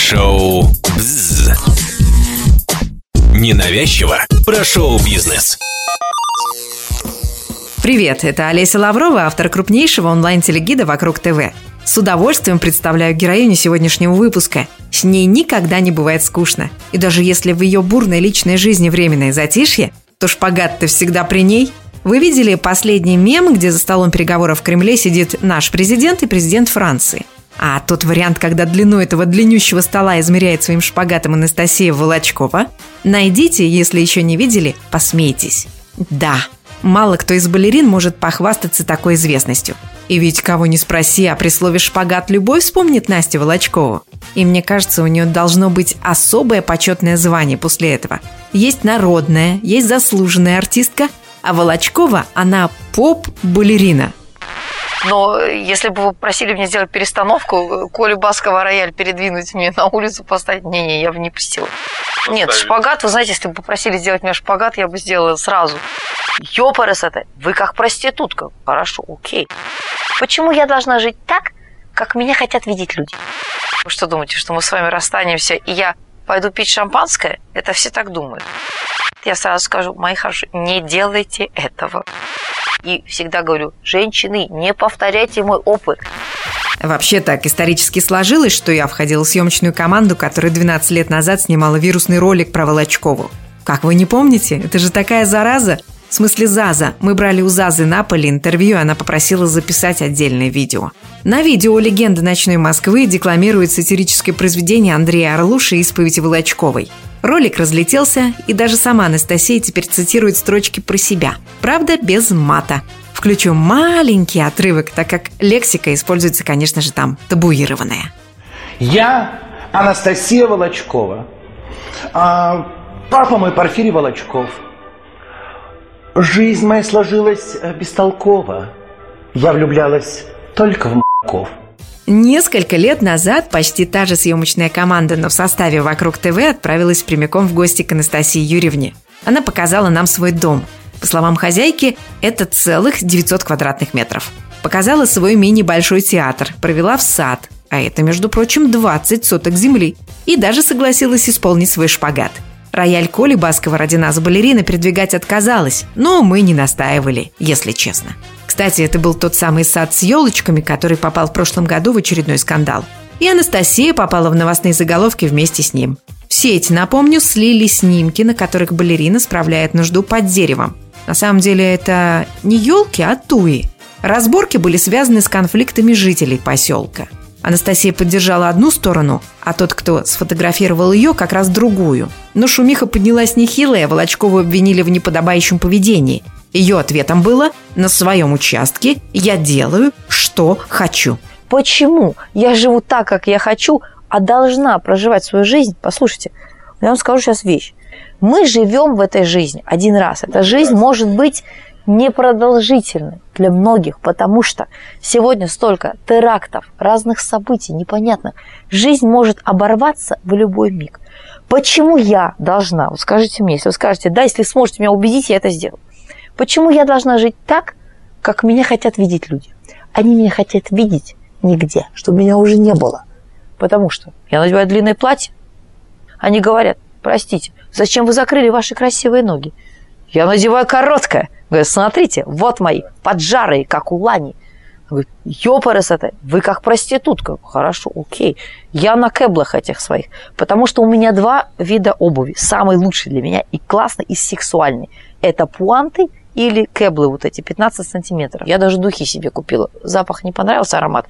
Шоу «Бзз». Ненавязчиво про шоу-бизнес. Привет, это Олеся Лаврова, автор крупнейшего онлайн-телегида «Вокруг ТВ». С удовольствием представляю героиню сегодняшнего выпуска. С ней никогда не бывает скучно. И даже если в ее бурной личной жизни временное затишье, то шпагат-то всегда при ней. Вы видели последний мем, где за столом переговоров в Кремле сидит наш президент и президент Франции? А тот вариант, когда длину этого длиннющего стола измеряет своим шпагатом Анастасия Волочкова, найдите, если еще не видели, посмейтесь. Да, мало кто из балерин может похвастаться такой известностью. И ведь кого не спроси, а при слове «шпагат» любой вспомнит Настю Волочкову. И мне кажется, у нее должно быть особое почетное звание после этого. Есть народная, есть заслуженная артистка, а Волочкова, она поп-балерина – но если бы вы просили меня сделать перестановку, Колю Баскова рояль передвинуть мне на улицу поставить, не-не, я бы не пустила. Нет, шпагат, вы знаете, если бы попросили сделать мне шпагат, я бы сделала сразу. Ёпарас это, вы как проститутка. Хорошо, окей. Почему я должна жить так, как меня хотят видеть люди? Вы что думаете, что мы с вами расстанемся, и я пойду пить шампанское? Это все так думают. Я сразу скажу, мои хорошие, не делайте этого. И всегда говорю, женщины, не повторяйте мой опыт. Вообще так исторически сложилось, что я входила в съемочную команду, которая 12 лет назад снимала вирусный ролик про Волочкову. Как вы не помните? Это же такая зараза. В смысле Заза. Мы брали у Зазы на поле интервью, она попросила записать отдельное видео. На видео «Легенда ночной Москвы» декламирует сатирическое произведение Андрея Орлуши «Исповедь Волочковой». Ролик разлетелся, и даже сама Анастасия теперь цитирует строчки про себя. Правда, без мата. Включу маленький отрывок, так как лексика используется, конечно же, там табуированная. Я Анастасия Волочкова. А, папа мой Порфирий Волочков. Жизнь моя сложилась э, бестолково. Я влюблялась только в м***ков. Несколько лет назад почти та же съемочная команда, но в составе «Вокруг ТВ» отправилась прямиком в гости к Анастасии Юрьевне. Она показала нам свой дом. По словам хозяйки, это целых 900 квадратных метров. Показала свой мини-большой театр, провела в сад, а это, между прочим, 20 соток земли, и даже согласилась исполнить свой шпагат. Рояль Коли Баскова ради нас балерина передвигать отказалась, но мы не настаивали, если честно. Кстати, это был тот самый сад с елочками, который попал в прошлом году в очередной скандал. И Анастасия попала в новостные заголовки вместе с ним. В сеть, напомню, слили снимки, на которых балерина справляет нужду под деревом. На самом деле это не елки, а туи. Разборки были связаны с конфликтами жителей поселка. Анастасия поддержала одну сторону, а тот, кто сфотографировал ее, как раз другую. Но шумиха поднялась нехилая, Волочкову обвинили в неподобающем поведении. Ее ответом было «На своем участке я делаю, что хочу». Почему я живу так, как я хочу, а должна проживать свою жизнь? Послушайте, я вам скажу сейчас вещь. Мы живем в этой жизни один раз. Эта жизнь может быть непродолжительной для многих, потому что сегодня столько терактов, разных событий непонятных. Жизнь может оборваться в любой миг. Почему я должна, вот скажите мне, если вы скажете, да, если сможете меня убедить, я это сделаю. Почему я должна жить так, как меня хотят видеть люди? Они меня хотят видеть нигде, чтобы меня уже не было. Потому что я надеваю длинное платье. Они говорят, простите, зачем вы закрыли ваши красивые ноги? Я надеваю короткое. Говорят, смотрите, вот мои, поджарые, как у Лани. Говорит, ёпарас это, вы как проститутка. Хорошо, окей. Я на кэблах этих своих. Потому что у меня два вида обуви. Самый лучший для меня и классный, и сексуальный. Это пуанты или кэблы вот эти 15 сантиметров. Я даже духи себе купила. Запах не понравился, аромат.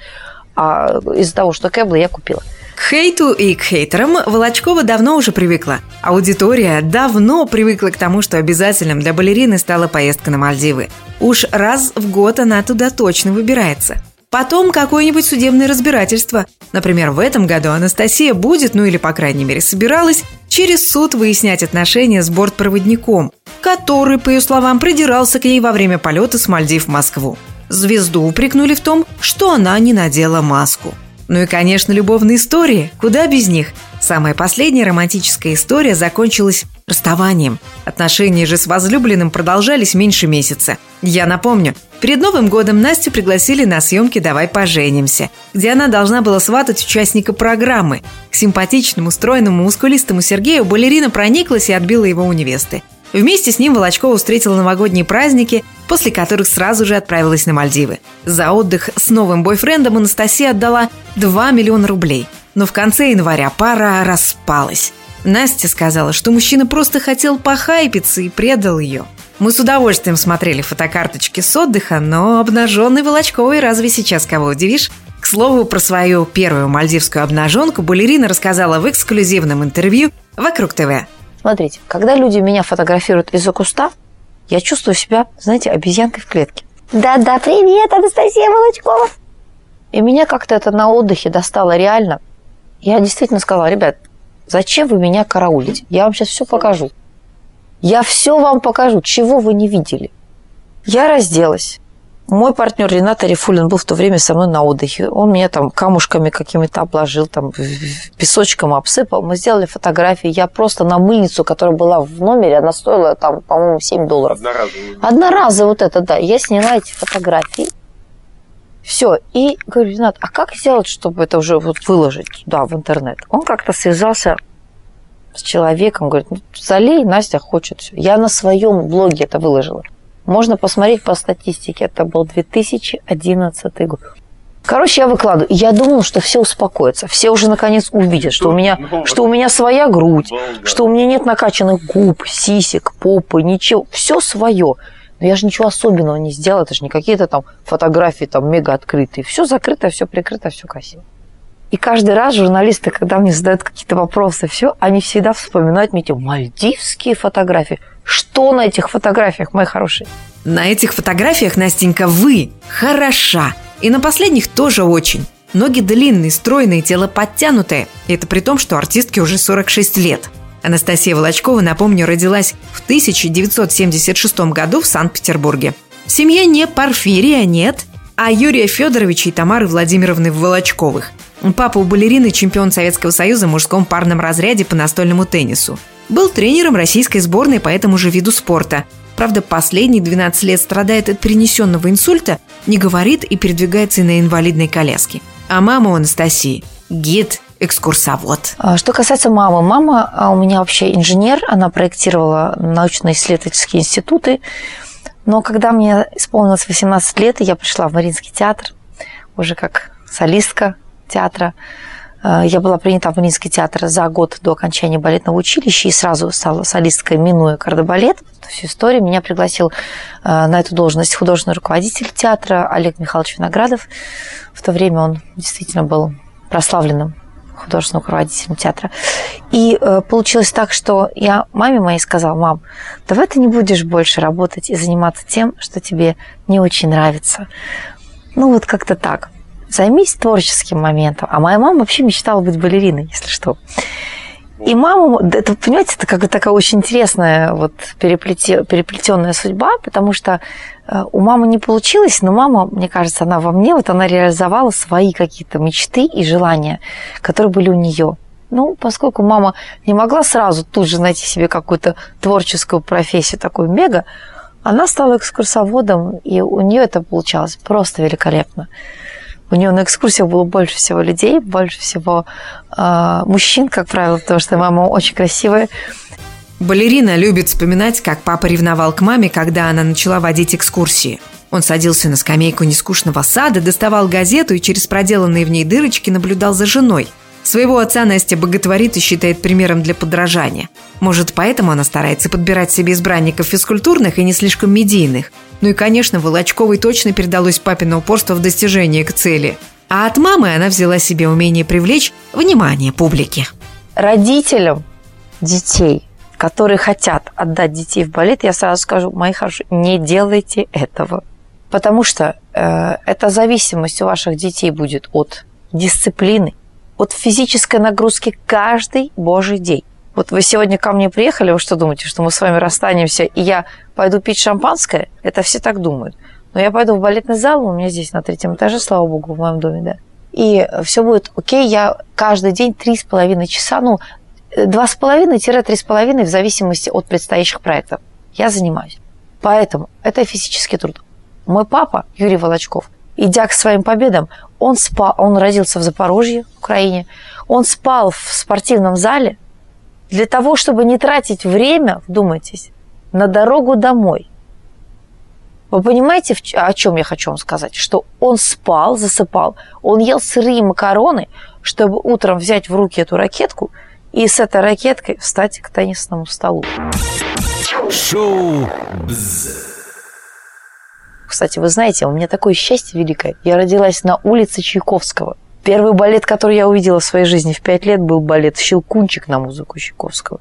А из-за того, что кэблы, я купила. К хейту и к хейтерам Волочкова давно уже привыкла. Аудитория давно привыкла к тому, что обязательным для балерины стала поездка на Мальдивы. Уж раз в год она туда точно выбирается. Потом какое-нибудь судебное разбирательство. Например, в этом году Анастасия будет, ну или по крайней мере собиралась, через суд выяснять отношения с бортпроводником, который, по ее словам, придирался к ней во время полета с Мальдив в Москву. Звезду упрекнули в том, что она не надела маску. Ну и, конечно, любовные истории. Куда без них? Самая последняя романтическая история закончилась расставанием. Отношения же с возлюбленным продолжались меньше месяца. Я напомню, перед Новым годом Настю пригласили на съемки «Давай поженимся», где она должна была сватать участника программы. К симпатичному, стройному, мускулистому Сергею балерина прониклась и отбила его у невесты. Вместе с ним Волочкова встретила новогодние праздники, после которых сразу же отправилась на Мальдивы. За отдых с новым бойфрендом Анастасия отдала 2 миллиона рублей. Но в конце января пара распалась. Настя сказала, что мужчина просто хотел похайпиться и предал ее. Мы с удовольствием смотрели фотокарточки с отдыха, но обнаженный Волочковой разве сейчас кого удивишь? К слову, про свою первую мальдивскую обнаженку балерина рассказала в эксклюзивном интервью «Вокруг ТВ». Смотрите, когда люди меня фотографируют из-за куста, я чувствую себя, знаете, обезьянкой в клетке. Да-да, привет, Анастасия Волочкова. И меня как-то это на отдыхе достало реально. Я действительно сказала, ребят, зачем вы меня караулите? Я вам сейчас все покажу. Я все вам покажу, чего вы не видели. Я разделась. Мой партнер Ренат Арифулин был в то время со мной на отдыхе. Он меня там камушками какими-то обложил, там песочком обсыпал. Мы сделали фотографии. Я просто на мыльницу, которая была в номере, она стоила там, по-моему, 7 долларов. Одноразовая. Одноразовая вот это, да. Я сняла эти фотографии. Все. И говорю, Ренат, а как сделать, чтобы это уже вот выложить туда, в интернет? Он как-то связался с человеком, говорит, ну, залей, Настя хочет все. Я на своем блоге это выложила. Можно посмотреть по статистике. Это был 2011 год. Короче, я выкладываю. Я думала, что все успокоятся. Все уже наконец увидят, что у меня, что у меня своя грудь, что у меня нет накачанных губ, сисек, попы, ничего. Все свое. Но я же ничего особенного не сделала. Это же не какие-то там фотографии там мега открытые. Все закрыто, все прикрыто, все красиво. И каждый раз журналисты, когда мне задают какие-то вопросы, все, они всегда вспоминают мне эти мальдивские фотографии. Что на этих фотографиях, мои хорошие? На этих фотографиях, Настенька, вы хороша. И на последних тоже очень. Ноги длинные, стройные, тело подтянутое. И это при том, что артистке уже 46 лет. Анастасия Волочкова, напомню, родилась в 1976 году в Санкт-Петербурге. В семье не Порфирия, нет, а Юрия Федоровича и Тамары Владимировны Волочковых. Папа у балерины чемпион Советского Союза в мужском парном разряде по настольному теннису. Был тренером российской сборной по этому же виду спорта. Правда, последние 12 лет страдает от перенесенного инсульта, не говорит и передвигается на инвалидной коляске. А мама у Анастасии – гид, экскурсовод. А, что касается мамы. Мама а, у меня вообще инженер, она проектировала научно-исследовательские институты. Но когда мне исполнилось 18 лет, я пришла в Мариинский театр, уже как солистка театра, Э, я была принята в Мариинский театр за год до окончания балетного училища и сразу стала солисткой, минуя кардебалет. Всю историю меня пригласил э, на эту должность художественный руководитель театра Олег Михайлович Виноградов. В то время он действительно был прославленным художественным руководителем театра. И э, получилось так, что я маме моей сказала, мам, давай ты не будешь больше работать и заниматься тем, что тебе не очень нравится. Ну вот как-то так займись творческим моментом. А моя мама вообще мечтала быть балериной, если что. И мама, это, понимаете, это как бы такая очень интересная вот переплетенная судьба, потому что э, у мамы не получилось, но мама, мне кажется, она во мне, вот она реализовала свои какие-то мечты и желания, которые были у нее. Ну, поскольку мама не могла сразу тут же найти себе какую-то творческую профессию, такую мега, она стала экскурсоводом, и у нее это получалось просто великолепно. У нее на экскурсиях было больше всего людей, больше всего э, мужчин, как правило, потому что мама очень красивая. Балерина любит вспоминать, как папа ревновал к маме, когда она начала водить экскурсии. Он садился на скамейку нескучного сада, доставал газету и через проделанные в ней дырочки наблюдал за женой – Своего отца Настя боготворит и считает примером для подражания. Может, поэтому она старается подбирать себе избранников физкультурных и не слишком медийных. Ну и, конечно, Волочковой точно передалось папино упорство в достижении к цели. А от мамы она взяла себе умение привлечь внимание публики. Родителям детей, которые хотят отдать детей в балет, я сразу скажу, мои хорошие, не делайте этого. Потому что э, эта зависимость у ваших детей будет от дисциплины, от физической нагрузки каждый божий день. Вот вы сегодня ко мне приехали, вы что думаете, что мы с вами расстанемся, и я пойду пить шампанское? Это все так думают. Но я пойду в балетный зал, у меня здесь на третьем этаже, слава богу, в моем доме, да. И все будет окей, я каждый день три с половиной часа, ну, два с половиной-три с половиной в зависимости от предстоящих проектов. Я занимаюсь. Поэтому это физический труд. Мой папа, Юрий Волочков, идя к своим победам, он спал, он родился в Запорожье, в Украине, он спал в спортивном зале для того, чтобы не тратить время, вдумайтесь, на дорогу домой. Вы понимаете, о чем я хочу вам сказать? Что он спал, засыпал, он ел сырые макароны, чтобы утром взять в руки эту ракетку и с этой ракеткой встать к теннисному столу. Шоу «Бзз». Кстати, вы знаете, у меня такое счастье великое. Я родилась на улице Чайковского. Первый балет, который я увидела в своей жизни в пять лет, был балет «Щелкунчик» на музыку Чайковского.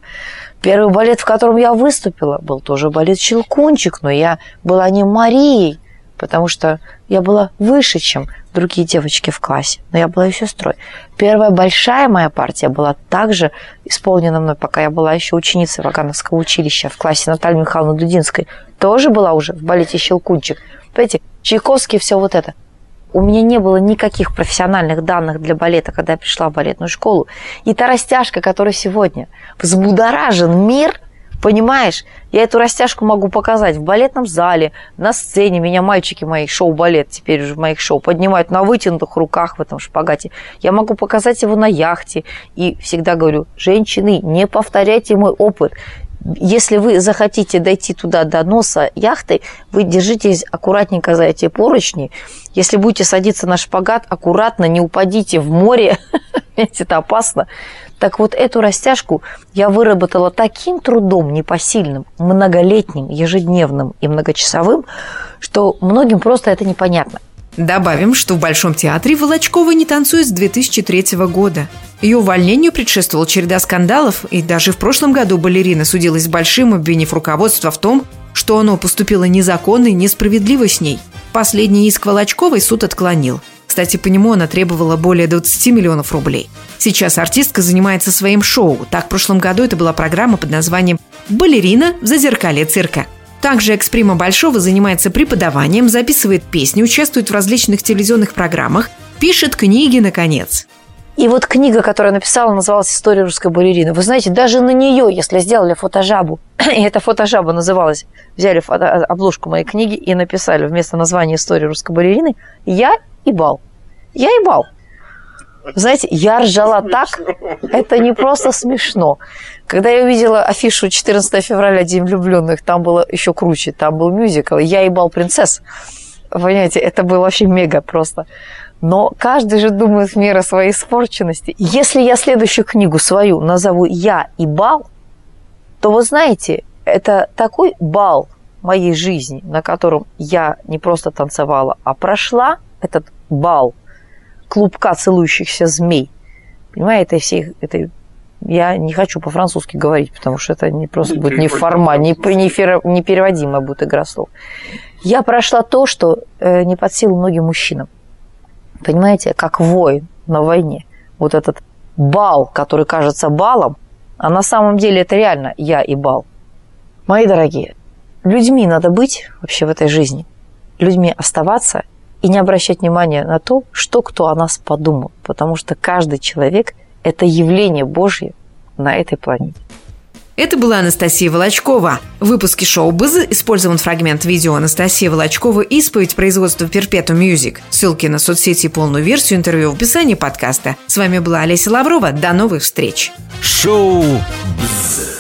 Первый балет, в котором я выступила, был тоже балет «Щелкунчик», но я была не Марией, потому что я была выше, чем другие девочки в классе, но я была ее сестрой. Первая большая моя партия была также исполнена мной, пока я была еще ученицей Вагановского училища в классе Натальи Михайловны Дудинской. Тоже была уже в балете «Щелкунчик». Понимаете, Чайковский, все вот это. У меня не было никаких профессиональных данных для балета, когда я пришла в балетную школу. И та растяжка, которая сегодня взбудоражен мир – Понимаешь, я эту растяжку могу показать в балетном зале, на сцене. Меня мальчики мои шоу-балет теперь уже в моих шоу поднимают на вытянутых руках в этом шпагате. Я могу показать его на яхте. И всегда говорю, женщины, не повторяйте мой опыт. Если вы захотите дойти туда до носа яхты, вы держитесь аккуратненько за эти поручни. Если будете садиться на шпагат, аккуратно, не упадите в море. Это опасно. Так вот, эту растяжку я выработала таким трудом непосильным, многолетним, ежедневным и многочасовым, что многим просто это непонятно. Добавим, что в Большом театре Волочкова не танцует с 2003 года. Ее увольнению предшествовала череда скандалов, и даже в прошлом году балерина судилась с большим, обвинив руководство в том, что оно поступило незаконно и несправедливо с ней. Последний иск Волочковой суд отклонил. Кстати, по нему она требовала более 20 миллионов рублей. Сейчас артистка занимается своим шоу. Так, в прошлом году это была программа под названием «Балерина в зазеркалье цирка». Также эксприма Большого занимается преподаванием, записывает песни, участвует в различных телевизионных программах, пишет книги, наконец. И вот книга, которую я написала, называлась «История русской балерины». Вы знаете, даже на нее, если сделали фотожабу, и эта фотожаба называлась, взяли фото, обложку моей книги и написали вместо названия «История русской балерины», я и бал. Я и бал. Знаете, я ржала так, это не просто смешно. Когда я увидела афишу 14 февраля, День влюбленных, там было еще круче, там был мюзикл «Я ебал принцесс». Понимаете, это было вообще мега просто. Но каждый же думает в меру своей испорченности. Если я следующую книгу свою назову «Я и бал», то вы знаете, это такой бал моей жизни, на котором я не просто танцевала, а прошла этот бал клубка целующихся змей. Понимаете, всей этой я не хочу по-французски говорить, потому что это не просто не будет не форма, не, не, не переводимая будет игра слов. Я прошла то, что э, не под силу многим мужчинам. Понимаете, как воин на войне. Вот этот бал, который кажется балом, а на самом деле это реально я и бал. Мои дорогие, людьми надо быть вообще в этой жизни. Людьми оставаться и не обращать внимания на то, что кто о нас подумал, потому что каждый человек – это явление Божье на этой планете. Это была Анастасия Волочкова. В выпуске шоу «Быз» использован фрагмент видео Анастасии Волочкова «Исповедь производства Perpetuum Music». Ссылки на соцсети и полную версию интервью в описании подкаста. С вами была Олеся Лаврова. До новых встреч. Шоу «Бз».